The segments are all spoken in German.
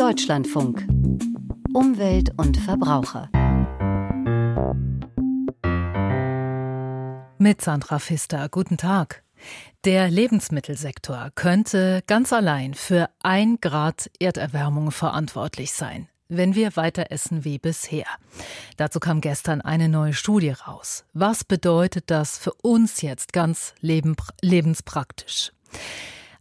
Deutschlandfunk. Umwelt und Verbraucher. Mit Sandra Pfister. Guten Tag. Der Lebensmittelsektor könnte ganz allein für ein Grad Erderwärmung verantwortlich sein wenn wir weiter essen wie bisher. Dazu kam gestern eine neue Studie raus. Was bedeutet das für uns jetzt ganz lebenspraktisch?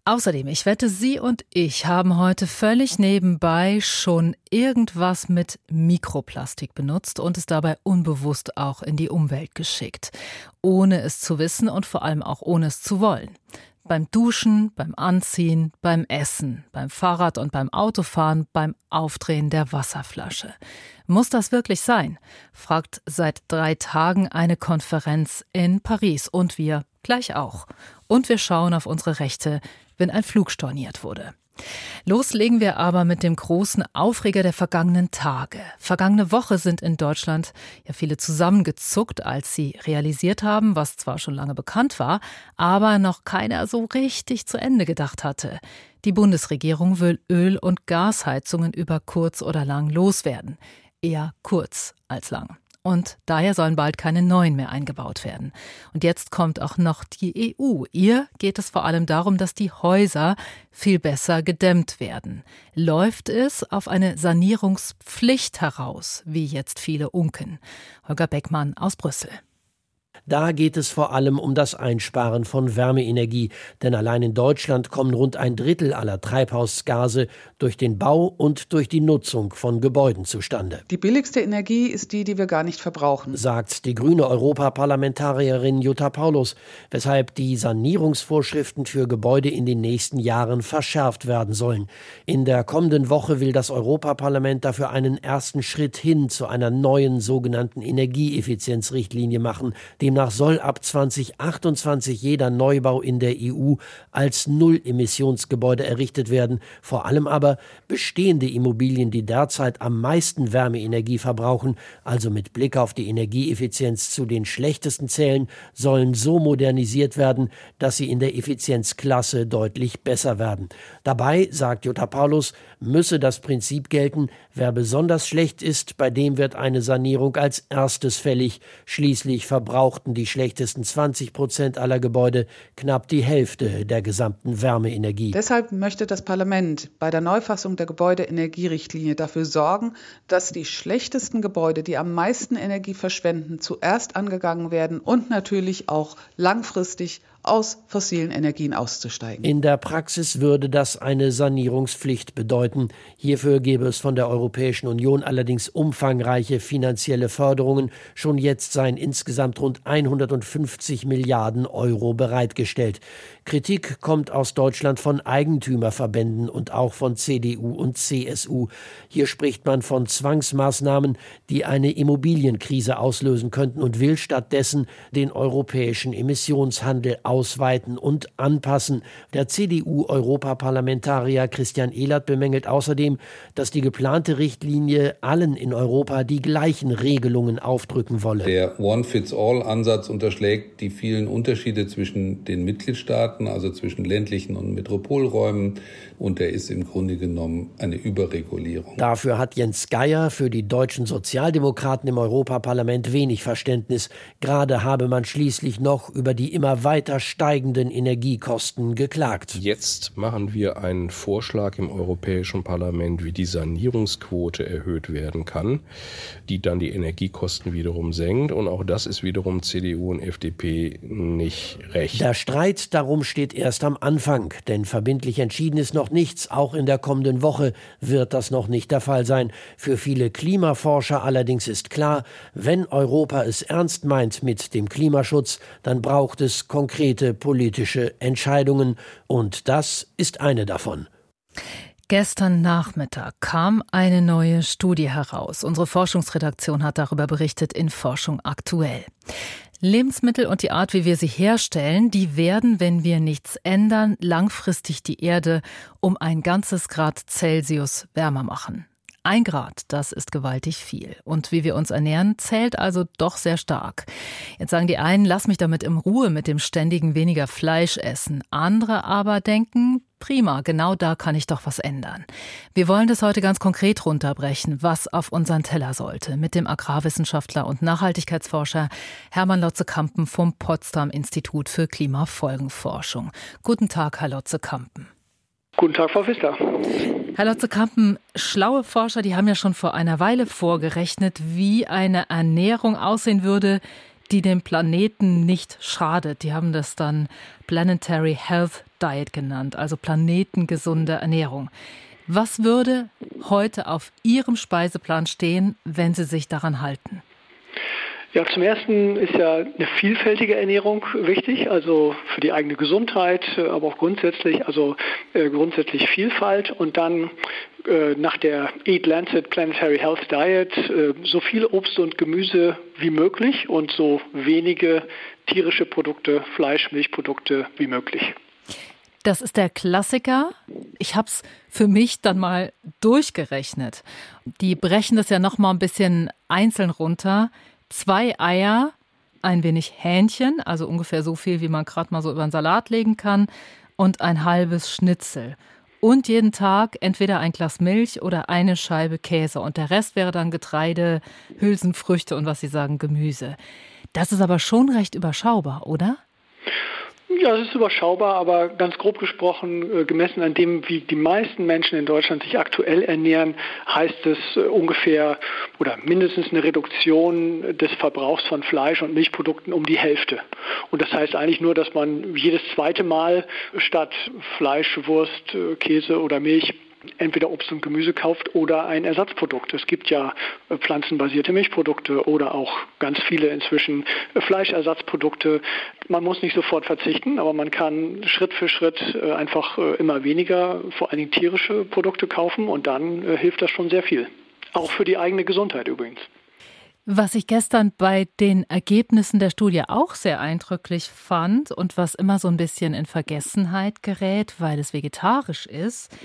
Außerdem, ich wette, Sie und ich haben heute völlig nebenbei schon irgendwas mit Mikroplastik benutzt und es dabei unbewusst auch in die Umwelt geschickt, ohne es zu wissen und vor allem auch ohne es zu wollen. Beim Duschen, beim Anziehen, beim Essen, beim Fahrrad und beim Autofahren, beim Aufdrehen der Wasserflasche. Muss das wirklich sein? fragt seit drei Tagen eine Konferenz in Paris und wir gleich auch. Und wir schauen auf unsere Rechte wenn ein Flug storniert wurde. Loslegen wir aber mit dem großen Aufreger der vergangenen Tage. Vergangene Woche sind in Deutschland ja viele zusammengezuckt, als sie realisiert haben, was zwar schon lange bekannt war, aber noch keiner so richtig zu Ende gedacht hatte. Die Bundesregierung will Öl- und Gasheizungen über kurz oder lang loswerden. Eher kurz als lang und daher sollen bald keine neuen mehr eingebaut werden. Und jetzt kommt auch noch die EU. Ihr geht es vor allem darum, dass die Häuser viel besser gedämmt werden. Läuft es auf eine Sanierungspflicht heraus, wie jetzt viele unken? Holger Beckmann aus Brüssel. Da geht es vor allem um das Einsparen von Wärmeenergie, denn allein in Deutschland kommen rund ein Drittel aller Treibhausgase durch den Bau und durch die Nutzung von Gebäuden zustande. Die billigste Energie ist die, die wir gar nicht verbrauchen, sagt die grüne Europaparlamentarierin Jutta Paulus, weshalb die Sanierungsvorschriften für Gebäude in den nächsten Jahren verschärft werden sollen. In der kommenden Woche will das Europaparlament dafür einen ersten Schritt hin zu einer neuen sogenannten Energieeffizienzrichtlinie machen, demnach Demnach soll ab 2028 jeder Neubau in der EU als Null-Emissionsgebäude errichtet werden, vor allem aber bestehende Immobilien, die derzeit am meisten Wärmeenergie verbrauchen, also mit Blick auf die Energieeffizienz zu den schlechtesten zählen, sollen so modernisiert werden, dass sie in der Effizienzklasse deutlich besser werden. Dabei, sagt Jutta Paulus, müsse das Prinzip gelten, wer besonders schlecht ist, bei dem wird eine Sanierung als erstes fällig, schließlich verbrauchten verbrauchten die schlechtesten 20 Prozent aller Gebäude knapp die Hälfte der gesamten Wärmeenergie. Deshalb möchte das Parlament bei der Neufassung der Gebäudeenergierichtlinie dafür sorgen, dass die schlechtesten Gebäude, die am meisten Energie verschwenden, zuerst angegangen werden und natürlich auch langfristig aus fossilen Energien auszusteigen. In der Praxis würde das eine Sanierungspflicht bedeuten. Hierfür gäbe es von der Europäischen Union allerdings umfangreiche finanzielle Förderungen. Schon jetzt seien insgesamt rund 150 Milliarden Euro bereitgestellt. Kritik kommt aus Deutschland von Eigentümerverbänden und auch von CDU und CSU. Hier spricht man von Zwangsmaßnahmen, die eine Immobilienkrise auslösen könnten und will stattdessen den europäischen Emissionshandel ausweiten und anpassen. Der CDU-Europaparlamentarier Christian Ehlert bemängelt außerdem, dass die geplante Richtlinie allen in Europa die gleichen Regelungen aufdrücken wolle. Der One-Fits-All-Ansatz unterschlägt die vielen Unterschiede zwischen den Mitgliedstaaten Staaten, also zwischen ländlichen und Metropolräumen. Und er ist im Grunde genommen eine Überregulierung. Dafür hat Jens Geier für die deutschen Sozialdemokraten im Europaparlament wenig Verständnis. Gerade habe man schließlich noch über die immer weiter steigenden Energiekosten geklagt. Jetzt machen wir einen Vorschlag im Europäischen Parlament, wie die Sanierungsquote erhöht werden kann, die dann die Energiekosten wiederum senkt. Und auch das ist wiederum CDU und FDP nicht recht. Der Streit darum steht erst am Anfang, denn verbindlich entschieden ist noch nichts. Auch in der kommenden Woche wird das noch nicht der Fall sein. Für viele Klimaforscher allerdings ist klar, wenn Europa es ernst meint mit dem Klimaschutz, dann braucht es konkrete politische Entscheidungen. Und das ist eine davon. Gestern Nachmittag kam eine neue Studie heraus. Unsere Forschungsredaktion hat darüber berichtet in Forschung aktuell. Lebensmittel und die Art, wie wir sie herstellen, die werden, wenn wir nichts ändern, langfristig die Erde um ein ganzes Grad Celsius wärmer machen. Ein Grad, das ist gewaltig viel. Und wie wir uns ernähren, zählt also doch sehr stark. Jetzt sagen die einen, lass mich damit in Ruhe mit dem ständigen weniger Fleisch essen. Andere aber denken, prima, genau da kann ich doch was ändern. Wir wollen das heute ganz konkret runterbrechen, was auf unseren Teller sollte, mit dem Agrarwissenschaftler und Nachhaltigkeitsforscher Hermann Lotze-Kampen vom Potsdam Institut für Klimafolgenforschung. Guten Tag, Herr Lotze-Kampen. Guten Tag, Frau Pfister. Herr Lotze-Kampen, schlaue Forscher, die haben ja schon vor einer Weile vorgerechnet, wie eine Ernährung aussehen würde, die dem Planeten nicht schadet. Die haben das dann Planetary Health Diet genannt, also planetengesunde Ernährung. Was würde heute auf Ihrem Speiseplan stehen, wenn Sie sich daran halten? Ja, zum ersten ist ja eine vielfältige Ernährung wichtig, also für die eigene Gesundheit, äh, aber auch grundsätzlich, also äh, grundsätzlich Vielfalt und dann äh, nach der Eat Lancet Planetary Health Diet so viel Obst und Gemüse wie möglich und so wenige tierische Produkte, Fleisch, Milchprodukte wie möglich. Das ist der Klassiker. Ich habe es für mich dann mal durchgerechnet. Die brechen das ja noch mal ein bisschen einzeln runter zwei Eier, ein wenig Hähnchen, also ungefähr so viel, wie man gerade mal so über einen Salat legen kann, und ein halbes Schnitzel. Und jeden Tag entweder ein Glas Milch oder eine Scheibe Käse. Und der Rest wäre dann Getreide, Hülsenfrüchte und was Sie sagen, Gemüse. Das ist aber schon recht überschaubar, oder? Ja, es ist überschaubar, aber ganz grob gesprochen, äh, gemessen an dem, wie die meisten Menschen in Deutschland sich aktuell ernähren, heißt es äh, ungefähr oder mindestens eine Reduktion des Verbrauchs von Fleisch und Milchprodukten um die Hälfte. Und das heißt eigentlich nur, dass man jedes zweite Mal statt Fleisch, Wurst, äh, Käse oder Milch entweder Obst und Gemüse kauft oder ein Ersatzprodukt. Es gibt ja äh, pflanzenbasierte Milchprodukte oder auch ganz viele inzwischen äh, Fleischersatzprodukte. Man muss nicht sofort verzichten, aber man kann Schritt für Schritt äh, einfach immer weniger, vor allen Dingen tierische Produkte kaufen und dann hilft das schon sehr viel. Auch für die eigene Gesundheit übrigens. Was ich gestern bei den Ergebnissen der Studie auch sehr eindrücklich fand und was immer so ein bisschen in Vergessenheit gerät, weil es vegetarisch ist,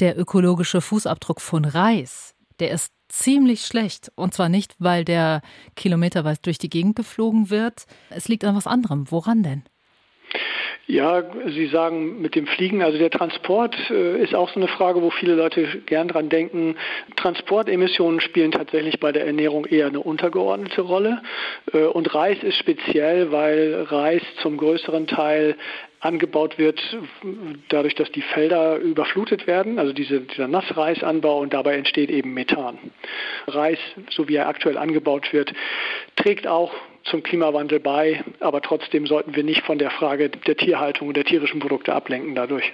der ökologische Fußabdruck von Reis, der ist ziemlich schlecht. Und zwar nicht, weil der kilometerweit durch die Gegend geflogen wird. Es liegt an was anderem. Woran denn? Ja, Sie sagen mit dem Fliegen, also der Transport äh, ist auch so eine Frage, wo viele Leute gern dran denken. Transportemissionen spielen tatsächlich bei der Ernährung eher eine untergeordnete Rolle. Äh, und Reis ist speziell, weil Reis zum größeren Teil angebaut wird, dadurch, dass die Felder überflutet werden, also diese, dieser Nassreisanbau und dabei entsteht eben Methan. Reis, so wie er aktuell angebaut wird, trägt auch zum Klimawandel bei, aber trotzdem sollten wir nicht von der Frage der Tierhaltung und der tierischen Produkte ablenken dadurch.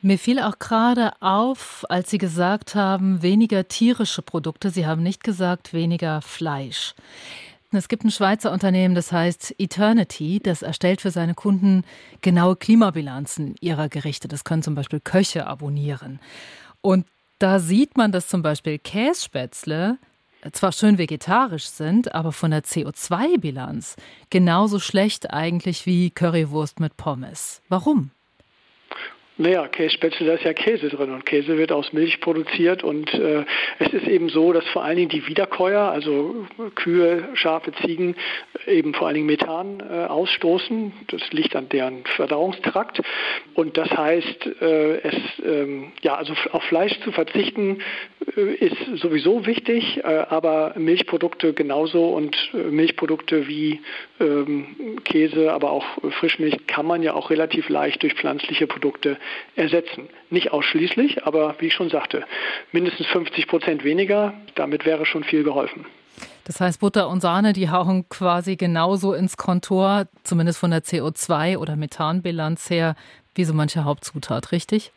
Mir fiel auch gerade auf, als Sie gesagt haben, weniger tierische Produkte. Sie haben nicht gesagt, weniger Fleisch. Es gibt ein Schweizer Unternehmen, das heißt Eternity, das erstellt für seine Kunden genaue Klimabilanzen ihrer Gerichte. Das können zum Beispiel Köche abonnieren. Und da sieht man, dass zum Beispiel Kässpätzle zwar schön vegetarisch sind, aber von der CO2-Bilanz genauso schlecht eigentlich wie Currywurst mit Pommes. Warum? Naja, Kässpätzle, da ist ja Käse drin und Käse wird aus Milch produziert und äh, es ist eben so, dass vor allen Dingen die Wiederkäuer, also Kühe, Schafe, Ziegen, eben vor allen Dingen Methan äh, ausstoßen. Das liegt an deren Verdauungstrakt und das heißt, äh, es, ähm, ja, also auf Fleisch zu verzichten äh, ist sowieso wichtig, äh, aber Milchprodukte genauso und äh, Milchprodukte wie ähm, Käse, aber auch Frischmilch kann man ja auch relativ leicht durch pflanzliche Produkte ersetzen. Nicht ausschließlich, aber wie ich schon sagte, mindestens 50 Prozent weniger, damit wäre schon viel geholfen. Das heißt, Butter und Sahne, die hauen quasi genauso ins Kontor, zumindest von der CO2- oder Methanbilanz her, wie so manche Hauptzutat, richtig?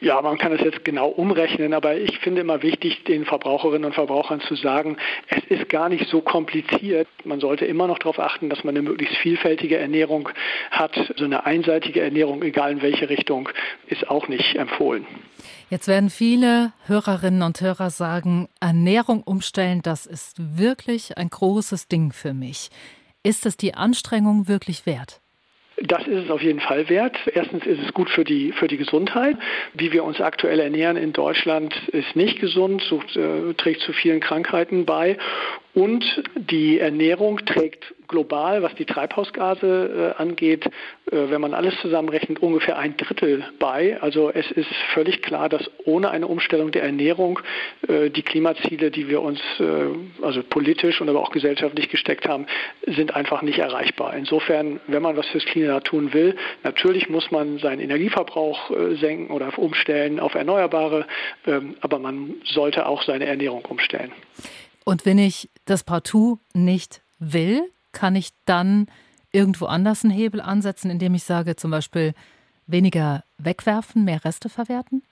Ja, man kann es jetzt genau umrechnen, aber ich finde immer wichtig, den Verbraucherinnen und Verbrauchern zu sagen, es ist gar nicht so kompliziert. Man sollte immer noch darauf achten, dass man eine möglichst vielfältige Ernährung hat. So eine einseitige Ernährung, egal in welche Richtung, ist auch nicht empfohlen. Jetzt werden viele Hörerinnen und Hörer sagen, Ernährung umstellen, das ist wirklich ein großes Ding für mich. Ist es die Anstrengung wirklich wert? Das ist es auf jeden Fall wert. Erstens ist es gut für die, für die Gesundheit. Wie wir uns aktuell ernähren in Deutschland ist nicht gesund, sucht, äh, trägt zu vielen Krankheiten bei. Und die Ernährung trägt global, was die Treibhausgase äh, angeht, äh, wenn man alles zusammenrechnet, ungefähr ein Drittel bei. Also es ist völlig klar, dass ohne eine Umstellung der Ernährung äh, die Klimaziele, die wir uns äh, also politisch und aber auch gesellschaftlich gesteckt haben, sind einfach nicht erreichbar. Insofern, wenn man was fürs Klima tun will, natürlich muss man seinen Energieverbrauch äh, senken oder umstellen auf Erneuerbare, ähm, aber man sollte auch seine Ernährung umstellen. Und wenn ich das partout nicht will, kann ich dann irgendwo anders einen Hebel ansetzen, indem ich sage, zum Beispiel weniger wegwerfen, mehr Reste verwerten?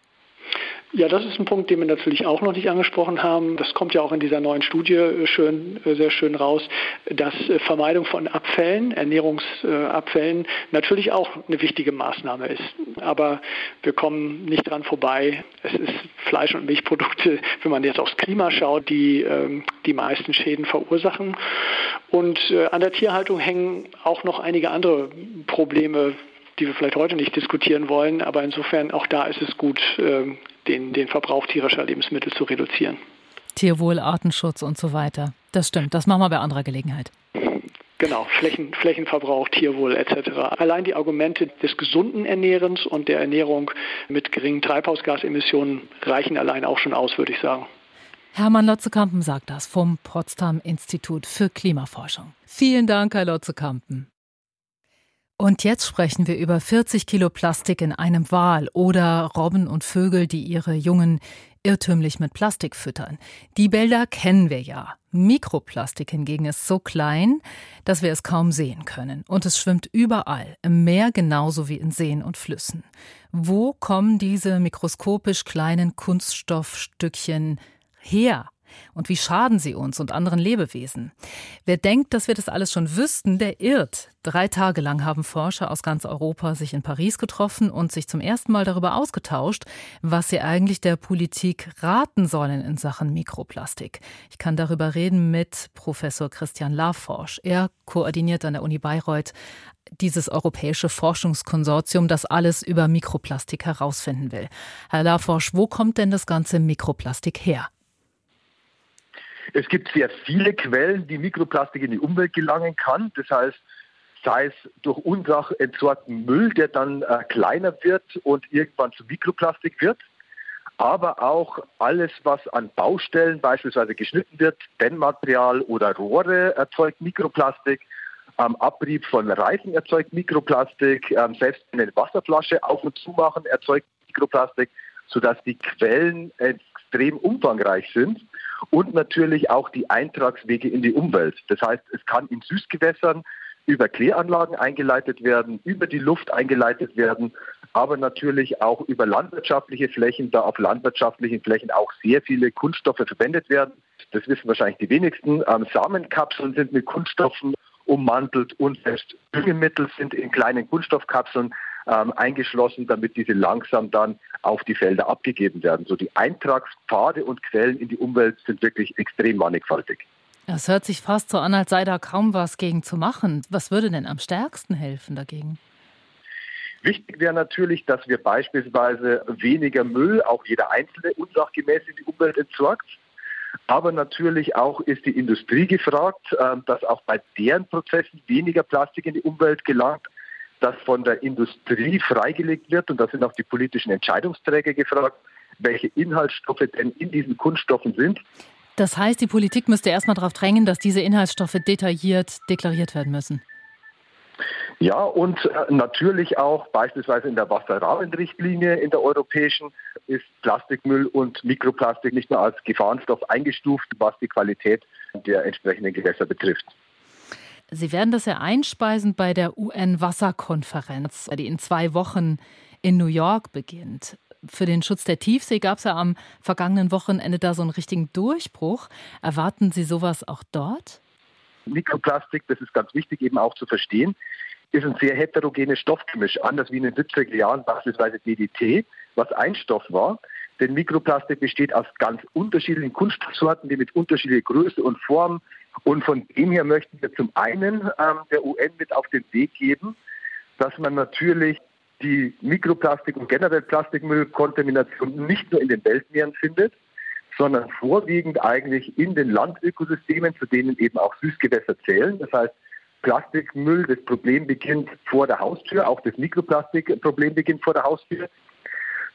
Ja, das ist ein Punkt, den wir natürlich auch noch nicht angesprochen haben. Das kommt ja auch in dieser neuen Studie äh, schön, äh, sehr schön raus, dass äh, Vermeidung von Abfällen, Ernährungsabfällen natürlich auch eine wichtige Maßnahme ist. Aber wir kommen nicht dran vorbei. Es ist Fleisch- und Milchprodukte, wenn man jetzt aufs Klima schaut, die ähm, die meisten Schäden verursachen. Und an der Tierhaltung hängen auch noch einige andere Probleme die wir vielleicht heute nicht diskutieren wollen. Aber insofern auch da ist es gut, ähm, den, den Verbrauch tierischer Lebensmittel zu reduzieren. Tierwohl, Artenschutz und so weiter. Das stimmt. Das machen wir bei anderer Gelegenheit. Genau, Flächen, Flächenverbrauch, Tierwohl etc. Allein die Argumente des gesunden Ernährens und der Ernährung mit geringen Treibhausgasemissionen reichen allein auch schon aus, würde ich sagen. Hermann Lotzekampen sagt das vom Potsdam Institut für Klimaforschung. Vielen Dank, Herr Lotzekampen. Und jetzt sprechen wir über 40 Kilo Plastik in einem Wal oder Robben und Vögel, die ihre Jungen irrtümlich mit Plastik füttern. Die Bilder kennen wir ja. Mikroplastik hingegen ist so klein, dass wir es kaum sehen können. Und es schwimmt überall, im Meer genauso wie in Seen und Flüssen. Wo kommen diese mikroskopisch kleinen Kunststoffstückchen her? Und wie schaden sie uns und anderen Lebewesen? Wer denkt, dass wir das alles schon wüssten, der irrt. Drei Tage lang haben Forscher aus ganz Europa sich in Paris getroffen und sich zum ersten Mal darüber ausgetauscht, was sie eigentlich der Politik raten sollen in Sachen Mikroplastik. Ich kann darüber reden mit Professor Christian Laforsch. Er koordiniert an der Uni Bayreuth dieses europäische Forschungskonsortium, das alles über Mikroplastik herausfinden will. Herr Laforsch, wo kommt denn das ganze Mikroplastik her? Es gibt sehr viele Quellen, die Mikroplastik in die Umwelt gelangen kann. Das heißt, sei es durch Unsach entsorgten Müll, der dann äh, kleiner wird und irgendwann zu Mikroplastik wird, aber auch alles, was an Baustellen beispielsweise geschnitten wird, Dämmmaterial oder Rohre erzeugt Mikroplastik. Am Abrieb von Reifen erzeugt Mikroplastik, ähm, selbst eine Wasserflasche auf und zu machen erzeugt Mikroplastik, sodass die Quellen extrem umfangreich sind und natürlich auch die Eintragswege in die Umwelt. Das heißt, es kann in Süßgewässern über Kläranlagen eingeleitet werden, über die Luft eingeleitet werden, aber natürlich auch über landwirtschaftliche Flächen, da auf landwirtschaftlichen Flächen auch sehr viele Kunststoffe verwendet werden. Das wissen wahrscheinlich die wenigsten. Ähm, Samenkapseln sind mit Kunststoffen ummantelt und selbst Düngemittel sind in kleinen Kunststoffkapseln ähm, eingeschlossen, damit diese langsam dann auf die Felder abgegeben werden. So die Eintragspfade und Quellen in die Umwelt sind wirklich extrem mannigfaltig. Es hört sich fast so an, als sei da kaum was gegen zu machen. Was würde denn am stärksten helfen dagegen? Wichtig wäre natürlich, dass wir beispielsweise weniger Müll, auch jeder einzelne unsachgemäß in die Umwelt entsorgt. Aber natürlich auch ist die Industrie gefragt, ähm, dass auch bei deren Prozessen weniger Plastik in die Umwelt gelangt das von der Industrie freigelegt wird. Und da sind auch die politischen Entscheidungsträger gefragt, welche Inhaltsstoffe denn in diesen Kunststoffen sind. Das heißt, die Politik müsste erstmal darauf drängen, dass diese Inhaltsstoffe detailliert deklariert werden müssen. Ja, und äh, natürlich auch beispielsweise in der Wasserrahmenrichtlinie in der europäischen ist Plastikmüll und Mikroplastik nicht mehr als Gefahrenstoff eingestuft, was die Qualität der entsprechenden Gewässer betrifft. Sie werden das ja einspeisen bei der UN-Wasserkonferenz, die in zwei Wochen in New York beginnt. Für den Schutz der Tiefsee gab es ja am vergangenen Wochenende da so einen richtigen Durchbruch. Erwarten Sie sowas auch dort? Mikroplastik, das ist ganz wichtig eben auch zu verstehen, ist ein sehr heterogenes Stoffgemisch, anders wie in den 70er Jahren beispielsweise DDT, was ein Stoff war. Denn Mikroplastik besteht aus ganz unterschiedlichen Kunststoffsorten, die mit unterschiedlicher Größe und Form und von dem her möchten wir zum einen ähm, der UN mit auf den Weg geben, dass man natürlich die Mikroplastik und generell Plastikmüllkontamination nicht nur in den Weltmeeren findet, sondern vorwiegend eigentlich in den Landökosystemen, zu denen eben auch Süßgewässer zählen. Das heißt, Plastikmüll, das Problem beginnt vor der Haustür, auch das Mikroplastikproblem beginnt vor der Haustür.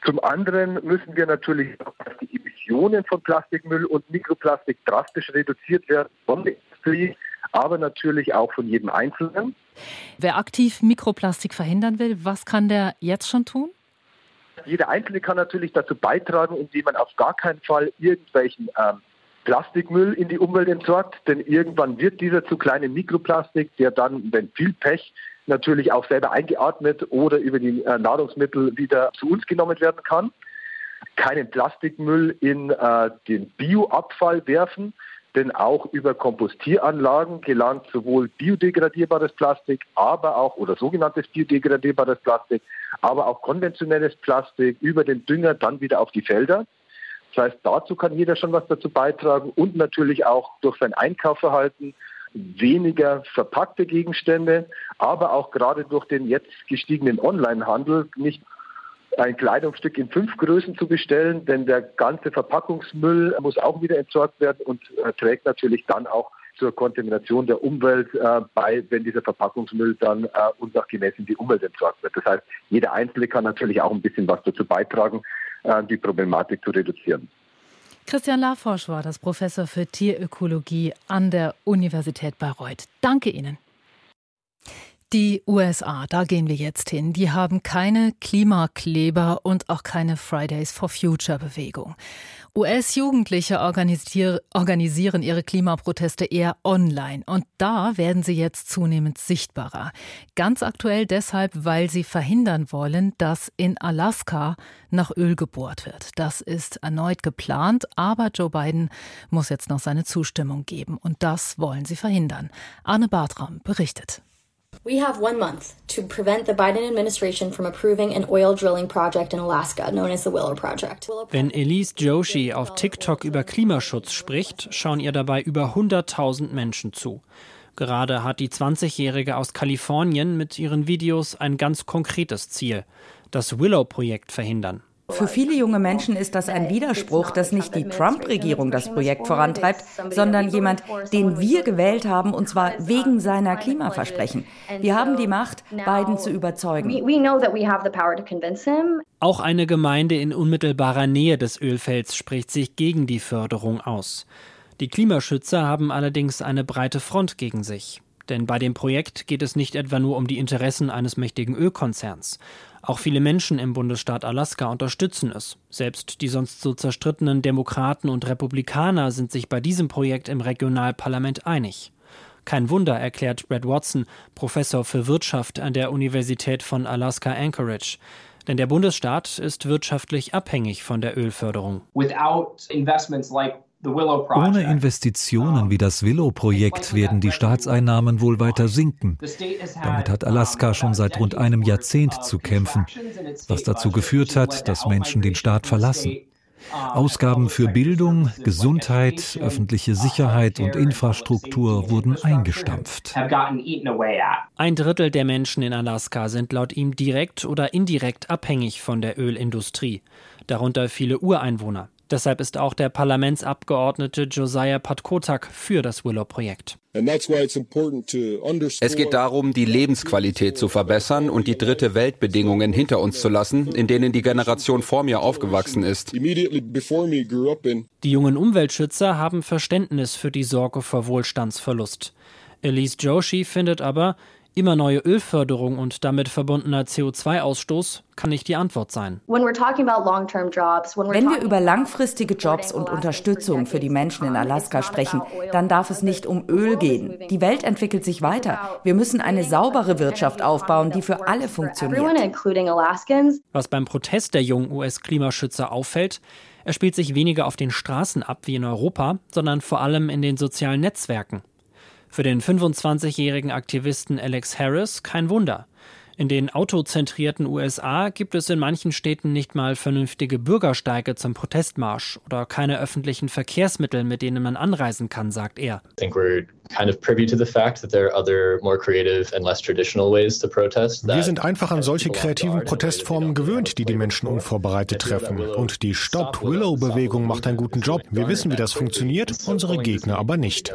Zum anderen müssen wir natürlich auch, dass die Emissionen von Plastikmüll und Mikroplastik drastisch reduziert werden von der Industrie, aber natürlich auch von jedem Einzelnen. Wer aktiv Mikroplastik verhindern will, was kann der jetzt schon tun? Jeder Einzelne kann natürlich dazu beitragen, indem man auf gar keinen Fall irgendwelchen ähm, Plastikmüll in die Umwelt entsorgt, denn irgendwann wird dieser zu kleine Mikroplastik, der dann, wenn viel Pech, natürlich auch selber eingeatmet oder über die äh, Nahrungsmittel wieder zu uns genommen werden kann. Keinen Plastikmüll in äh, den Bioabfall werfen, denn auch über Kompostieranlagen gelangt sowohl biodegradierbares Plastik, aber auch oder sogenanntes biodegradierbares Plastik, aber auch konventionelles Plastik über den Dünger dann wieder auf die Felder. Das heißt, dazu kann jeder schon was dazu beitragen und natürlich auch durch sein Einkaufverhalten weniger verpackte Gegenstände, aber auch gerade durch den jetzt gestiegenen Onlinehandel nicht ein Kleidungsstück in fünf Größen zu bestellen, denn der ganze Verpackungsmüll muss auch wieder entsorgt werden und äh, trägt natürlich dann auch zur Kontamination der Umwelt äh, bei, wenn dieser Verpackungsmüll dann äh, unsachgemäß in die Umwelt entsorgt wird. Das heißt, jeder Einzelne kann natürlich auch ein bisschen was dazu beitragen, äh, die Problematik zu reduzieren. Christian Laforsch war das Professor für Tierökologie an der Universität Bayreuth. Danke Ihnen. Die USA, da gehen wir jetzt hin, die haben keine Klimakleber und auch keine Fridays for Future Bewegung. US-Jugendliche organisieren ihre Klimaproteste eher online und da werden sie jetzt zunehmend sichtbarer. Ganz aktuell deshalb, weil sie verhindern wollen, dass in Alaska nach Öl gebohrt wird. Das ist erneut geplant, aber Joe Biden muss jetzt noch seine Zustimmung geben und das wollen sie verhindern. Arne Bartram berichtet. We have one month to prevent the Biden administration from approving an oil drilling project in Alaska known as the Willow Project. Wenn Elise Joshi auf TikTok über Klimaschutz spricht, schauen ihr dabei über 100.000 Menschen zu. Gerade hat die 20-Jährige aus Kalifornien mit ihren Videos ein ganz konkretes Ziel: das Willow-Projekt verhindern. Für viele junge Menschen ist das ein Widerspruch, dass nicht die Trump-Regierung das Projekt vorantreibt, sondern jemand, den wir gewählt haben, und zwar wegen seiner Klimaversprechen. Wir haben die Macht, Biden zu überzeugen. Auch eine Gemeinde in unmittelbarer Nähe des Ölfelds spricht sich gegen die Förderung aus. Die Klimaschützer haben allerdings eine breite Front gegen sich. Denn bei dem Projekt geht es nicht etwa nur um die Interessen eines mächtigen Ölkonzerns. Auch viele Menschen im Bundesstaat Alaska unterstützen es. Selbst die sonst so zerstrittenen Demokraten und Republikaner sind sich bei diesem Projekt im Regionalparlament einig. Kein Wunder, erklärt Brad Watson, Professor für Wirtschaft an der Universität von Alaska Anchorage. Denn der Bundesstaat ist wirtschaftlich abhängig von der Ölförderung. Without investments like ohne Investitionen wie das Willow-Projekt werden die Staatseinnahmen wohl weiter sinken. Damit hat Alaska schon seit rund einem Jahrzehnt zu kämpfen, was dazu geführt hat, dass Menschen den Staat verlassen. Ausgaben für Bildung, Gesundheit, öffentliche Sicherheit und Infrastruktur wurden eingestampft. Ein Drittel der Menschen in Alaska sind laut ihm direkt oder indirekt abhängig von der Ölindustrie, darunter viele Ureinwohner. Deshalb ist auch der Parlamentsabgeordnete Josiah Patkotak für das Willow-Projekt. Es geht darum, die Lebensqualität zu verbessern und die dritte Weltbedingungen hinter uns zu lassen, in denen die Generation vor mir aufgewachsen ist. Die jungen Umweltschützer haben Verständnis für die Sorge vor Wohlstandsverlust. Elise Joshi findet aber, Immer neue Ölförderung und damit verbundener CO2-Ausstoß kann nicht die Antwort sein. Wenn wir über langfristige Jobs und Unterstützung für die Menschen in Alaska sprechen, dann darf es nicht um Öl gehen. Die Welt entwickelt sich weiter. Wir müssen eine saubere Wirtschaft aufbauen, die für alle funktioniert. Was beim Protest der jungen US-Klimaschützer auffällt, er spielt sich weniger auf den Straßen ab wie in Europa, sondern vor allem in den sozialen Netzwerken. Für den 25-jährigen Aktivisten Alex Harris kein Wunder. In den autozentrierten USA gibt es in manchen Städten nicht mal vernünftige Bürgersteige zum Protestmarsch oder keine öffentlichen Verkehrsmittel, mit denen man anreisen kann, sagt er. Wir sind einfach an solche kreativen Protestformen gewöhnt, die die Menschen unvorbereitet treffen. Und die Stop Willow-Bewegung macht einen guten Job. Wir wissen, wie das funktioniert, unsere Gegner aber nicht.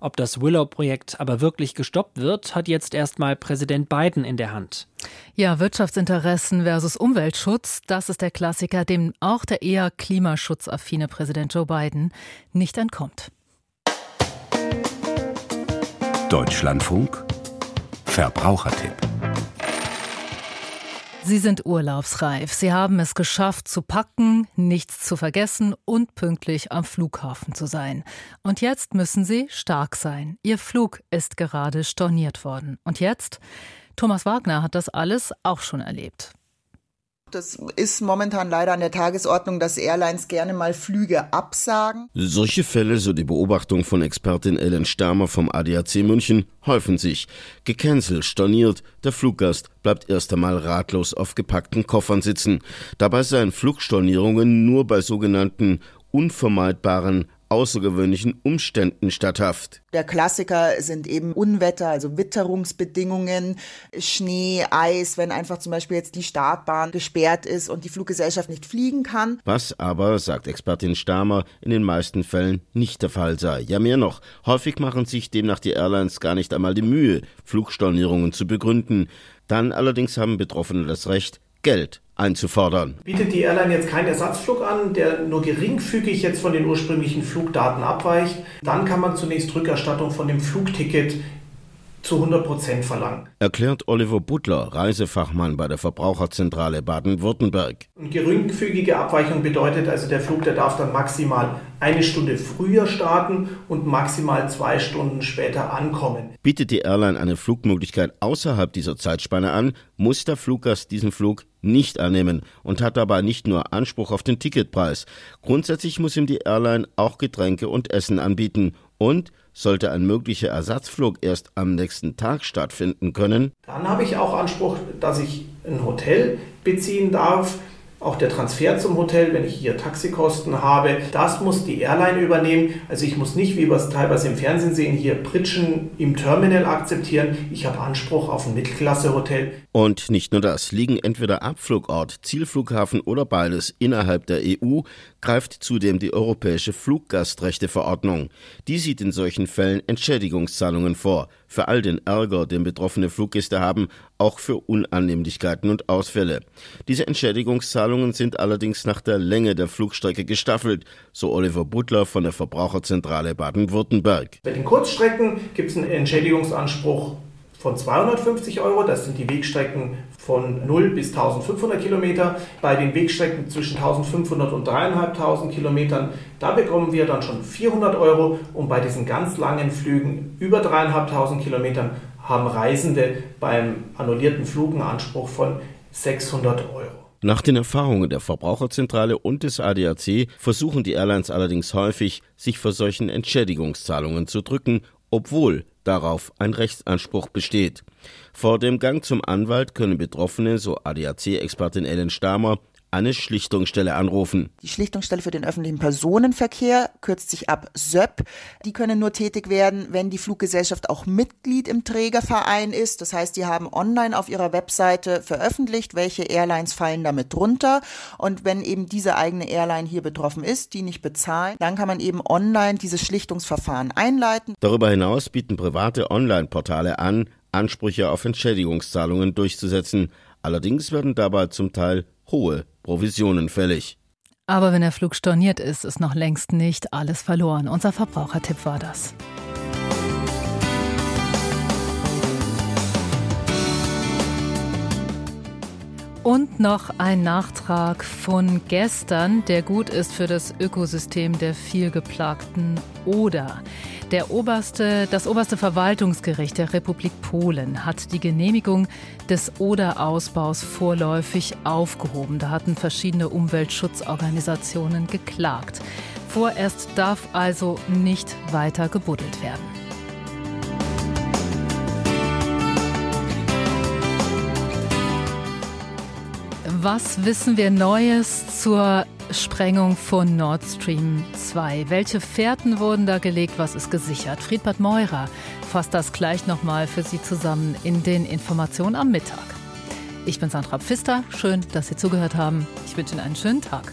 Ob das Willow-Projekt aber wirklich gestoppt wird, hat jetzt erstmal Präsident Biden in der Hand. Ja, Wirtschaftsinteressen versus Umweltschutz, das ist der Klassiker, dem auch der eher klimaschutzaffine Präsident Joe Biden nicht entkommt. Deutschlandfunk Verbrauchertipp Sie sind urlaubsreif. Sie haben es geschafft, zu packen, nichts zu vergessen und pünktlich am Flughafen zu sein. Und jetzt müssen Sie stark sein. Ihr Flug ist gerade storniert worden. Und jetzt? Thomas Wagner hat das alles auch schon erlebt. Das ist momentan leider an der Tagesordnung, dass Airlines gerne mal Flüge absagen. Solche Fälle, so die Beobachtung von Expertin Ellen Stamer vom ADAC München, häufen sich. Gecancelt, storniert, der Fluggast bleibt erst einmal ratlos auf gepackten Koffern sitzen. Dabei seien Flugstornierungen nur bei sogenannten unvermeidbaren außergewöhnlichen Umständen statthaft. Der Klassiker sind eben Unwetter, also Witterungsbedingungen, Schnee, Eis, wenn einfach zum Beispiel jetzt die Startbahn gesperrt ist und die Fluggesellschaft nicht fliegen kann. Was aber, sagt Expertin Stamer, in den meisten Fällen nicht der Fall sei. Ja, mehr noch. Häufig machen sich demnach die Airlines gar nicht einmal die Mühe, Flugstornierungen zu begründen. Dann allerdings haben Betroffene das Recht, Geld einzufordern. Bietet die Airline jetzt keinen Ersatzflug an, der nur geringfügig jetzt von den ursprünglichen Flugdaten abweicht, dann kann man zunächst Rückerstattung von dem Flugticket zu 100 Prozent verlangen. Erklärt Oliver Butler, Reisefachmann bei der Verbraucherzentrale Baden-Württemberg. Eine geringfügige Abweichung bedeutet also, der Flug, der darf dann maximal eine Stunde früher starten und maximal zwei Stunden später ankommen. Bietet die Airline eine Flugmöglichkeit außerhalb dieser Zeitspanne an, muss der Fluggast diesen Flug nicht annehmen und hat dabei nicht nur Anspruch auf den Ticketpreis. Grundsätzlich muss ihm die Airline auch Getränke und Essen anbieten und sollte ein möglicher Ersatzflug erst am nächsten Tag stattfinden können, dann habe ich auch Anspruch, dass ich ein Hotel beziehen darf. Auch der Transfer zum Hotel, wenn ich hier Taxikosten habe, das muss die Airline übernehmen. Also ich muss nicht, wie wir es teilweise im Fernsehen sehen, hier Pritschen im Terminal akzeptieren. Ich habe Anspruch auf ein Mittelklasse-Hotel. Und nicht nur das, liegen entweder Abflugort, Zielflughafen oder beides innerhalb der EU, greift zudem die Europäische Fluggastrechteverordnung. Die sieht in solchen Fällen Entschädigungszahlungen vor, für all den Ärger, den betroffene Fluggäste haben, auch für Unannehmlichkeiten und Ausfälle. Diese Entschädigungszahlungen sind allerdings nach der Länge der Flugstrecke gestaffelt, so Oliver Butler von der Verbraucherzentrale Baden-Württemberg. Bei den Kurzstrecken gibt es einen Entschädigungsanspruch von 250 Euro. Das sind die Wegstrecken von 0 bis 1500 Kilometer. Bei den Wegstrecken zwischen 1500 und 3500 Kilometern, da bekommen wir dann schon 400 Euro. Und bei diesen ganz langen Flügen über 3500 Kilometern haben Reisende beim annullierten Flug einen Anspruch von 600 Euro. Nach den Erfahrungen der Verbraucherzentrale und des ADAC versuchen die Airlines allerdings häufig, sich vor solchen Entschädigungszahlungen zu drücken, obwohl darauf ein Rechtsanspruch besteht. Vor dem Gang zum Anwalt können Betroffene, so ADAC-Expertin Ellen Stamer, eine Schlichtungsstelle anrufen. Die Schlichtungsstelle für den öffentlichen Personenverkehr kürzt sich ab SÖP. Die können nur tätig werden, wenn die Fluggesellschaft auch Mitglied im Trägerverein ist. Das heißt, die haben online auf ihrer Webseite veröffentlicht, welche Airlines fallen damit drunter. Und wenn eben diese eigene Airline hier betroffen ist, die nicht bezahlen, dann kann man eben online dieses Schlichtungsverfahren einleiten. Darüber hinaus bieten private Online-Portale an, Ansprüche auf Entschädigungszahlungen durchzusetzen. Allerdings werden dabei zum Teil hohe Provisionen fällig. Aber wenn der Flug storniert ist, ist noch längst nicht alles verloren. Unser Verbrauchertipp war das. Und noch ein Nachtrag von gestern, der gut ist für das Ökosystem der vielgeplagten Oder. Der oberste, das oberste Verwaltungsgericht der Republik Polen hat die Genehmigung des Oder-Ausbaus vorläufig aufgehoben. Da hatten verschiedene Umweltschutzorganisationen geklagt. Vorerst darf also nicht weiter gebuddelt werden. Was wissen wir Neues zur Sprengung von Nord Stream 2. Welche Fährten wurden da gelegt? Was ist gesichert? Friedbert Meurer fasst das gleich nochmal für Sie zusammen in den Informationen am Mittag. Ich bin Sandra Pfister. Schön, dass Sie zugehört haben. Ich wünsche Ihnen einen schönen Tag.